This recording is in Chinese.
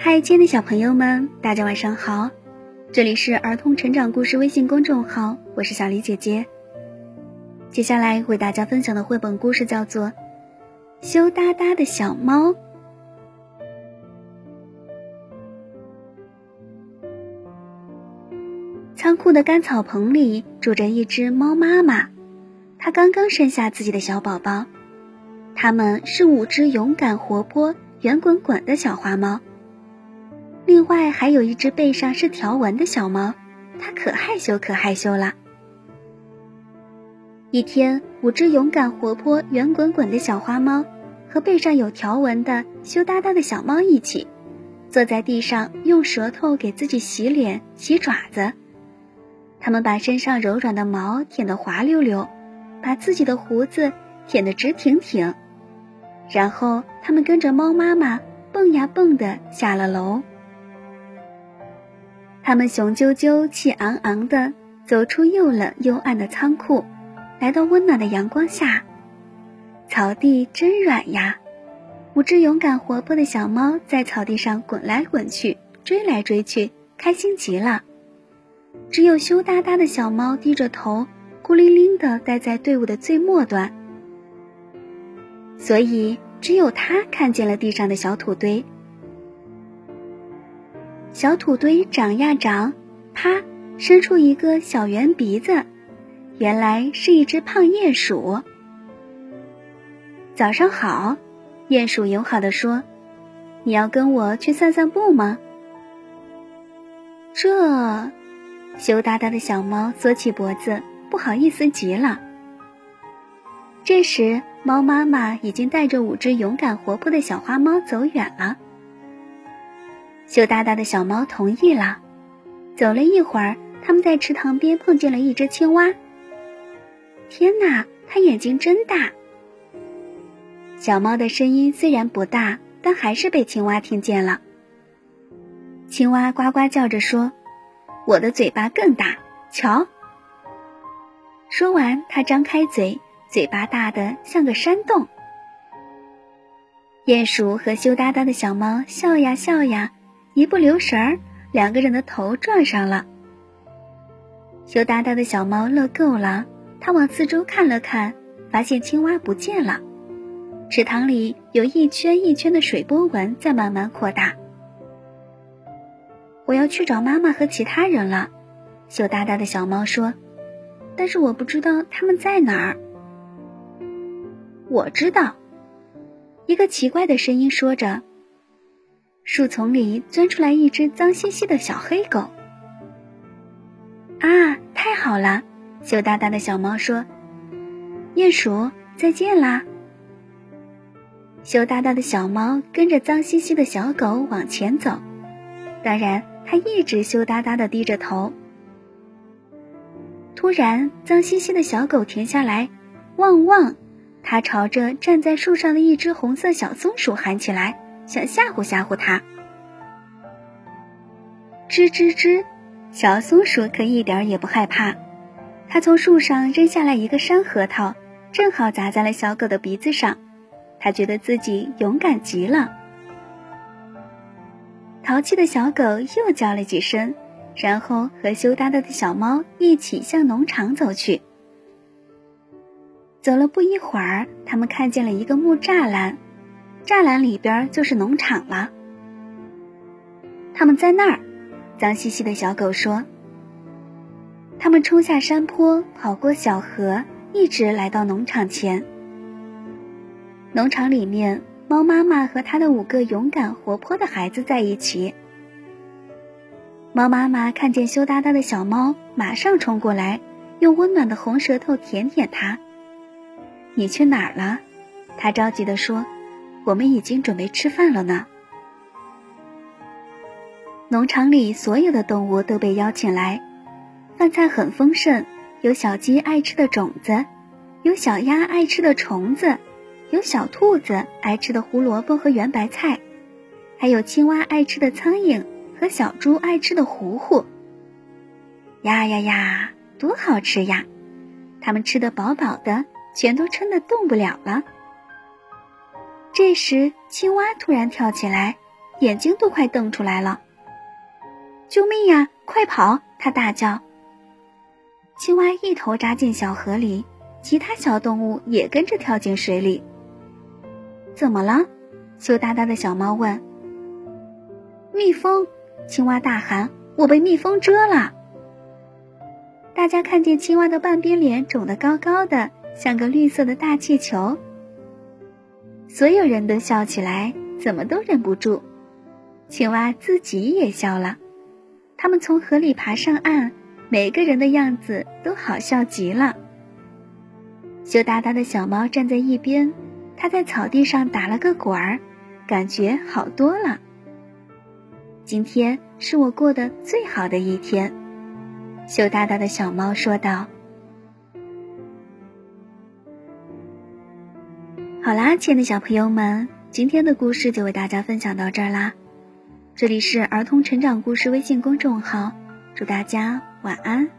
嗨，亲爱的小朋友们，大家晚上好！这里是儿童成长故事微信公众号，我是小黎姐姐。接下来为大家分享的绘本故事叫做《羞答答的小猫》。仓库的干草棚里住着一只猫妈妈，它刚刚生下自己的小宝宝。它们是五只勇敢、活泼、圆滚滚的小花猫。另外还有一只背上是条纹的小猫，它可害羞可害羞了。一天，五只勇敢、活泼、圆滚滚的小花猫和背上有条纹的羞答答的小猫一起，坐在地上用舌头给自己洗脸、洗爪子。它们把身上柔软的毛舔得滑溜溜，把自己的胡子舔得直挺挺，然后它们跟着猫妈妈蹦呀蹦的下了楼。它们雄赳赳、气昂昂的走出又冷又暗的仓库，来到温暖的阳光下。草地真软呀！五只勇敢活泼的小猫在草地上滚来滚去，追来追去，开心极了。只有羞答答的小猫低着头，孤零零地待在队伍的最末端。所以，只有它看见了地上的小土堆。小土堆长呀长，啪，伸出一个小圆鼻子，原来是一只胖鼹鼠。早上好，鼹鼠友好地说：“你要跟我去散散步吗？”这。羞答答的小猫缩起脖子，不好意思极了。这时，猫妈妈已经带着五只勇敢活泼的小花猫走远了。羞答答的小猫同意了。走了一会儿，他们在池塘边碰见了一只青蛙。天哪，它眼睛真大！小猫的声音虽然不大，但还是被青蛙听见了。青蛙呱呱叫着说。我的嘴巴更大，瞧。说完，他张开嘴，嘴巴大的像个山洞。鼹鼠和羞答答的小猫笑呀笑呀，一不留神儿，两个人的头撞上了。羞答答的小猫乐够了，它往四周看了看，发现青蛙不见了，池塘里有一圈一圈的水波纹在慢慢扩大。我要去找妈妈和其他人了，羞答答的小猫说：“但是我不知道他们在哪儿。”我知道，一个奇怪的声音说着。树丛里钻出来一只脏兮兮的小黑狗。啊，太好了！羞答答的小猫说：“鼹鼠，再见啦！”羞答答的小猫跟着脏兮兮的小狗往前走，当然。它一直羞答答的低着头。突然，脏兮兮的小狗停下来，汪汪！它朝着站在树上的一只红色小松鼠喊起来，想吓唬吓唬它。吱吱吱，小松鼠可一点也不害怕。它从树上扔下来一个山核桃，正好砸在了小狗的鼻子上。它觉得自己勇敢极了。淘气的小狗又叫了几声，然后和羞答答的小猫一起向农场走去。走了不一会儿，他们看见了一个木栅栏，栅栏里边就是农场了。他们在那儿，脏兮兮的小狗说。他们冲下山坡，跑过小河，一直来到农场前。农场里面。猫妈妈和它的五个勇敢活泼的孩子在一起。猫妈妈看见羞答答的小猫，马上冲过来，用温暖的红舌头舔舔它。你去哪儿了？它着急地说：“我们已经准备吃饭了呢。”农场里所有的动物都被邀请来，饭菜很丰盛，有小鸡爱吃的种子，有小鸭爱吃的虫子。有小兔子爱吃的胡萝卜和圆白菜，还有青蛙爱吃的苍蝇和小猪爱吃的糊糊。呀呀呀，多好吃呀！它们吃得饱饱的，全都撑得动不了了。这时，青蛙突然跳起来，眼睛都快瞪出来了。救命呀！快跑！他大叫。青蛙一头扎进小河里，其他小动物也跟着跳进水里。怎么了？羞答答的小猫问。蜜蜂！青蛙大喊：“我被蜜蜂蛰了！”大家看见青蛙的半边脸肿得高高的，像个绿色的大气球。所有人都笑起来，怎么都忍不住。青蛙自己也笑了。他们从河里爬上岸，每个人的样子都好笑极了。羞答答的小猫站在一边，它在草地上打了个滚儿，感觉好多了。今天是我过得最好的一天，羞答答的小猫说道。好啦，亲爱的小朋友们，今天的故事就为大家分享到这儿啦。这里是儿童成长故事微信公众号，祝大家晚安。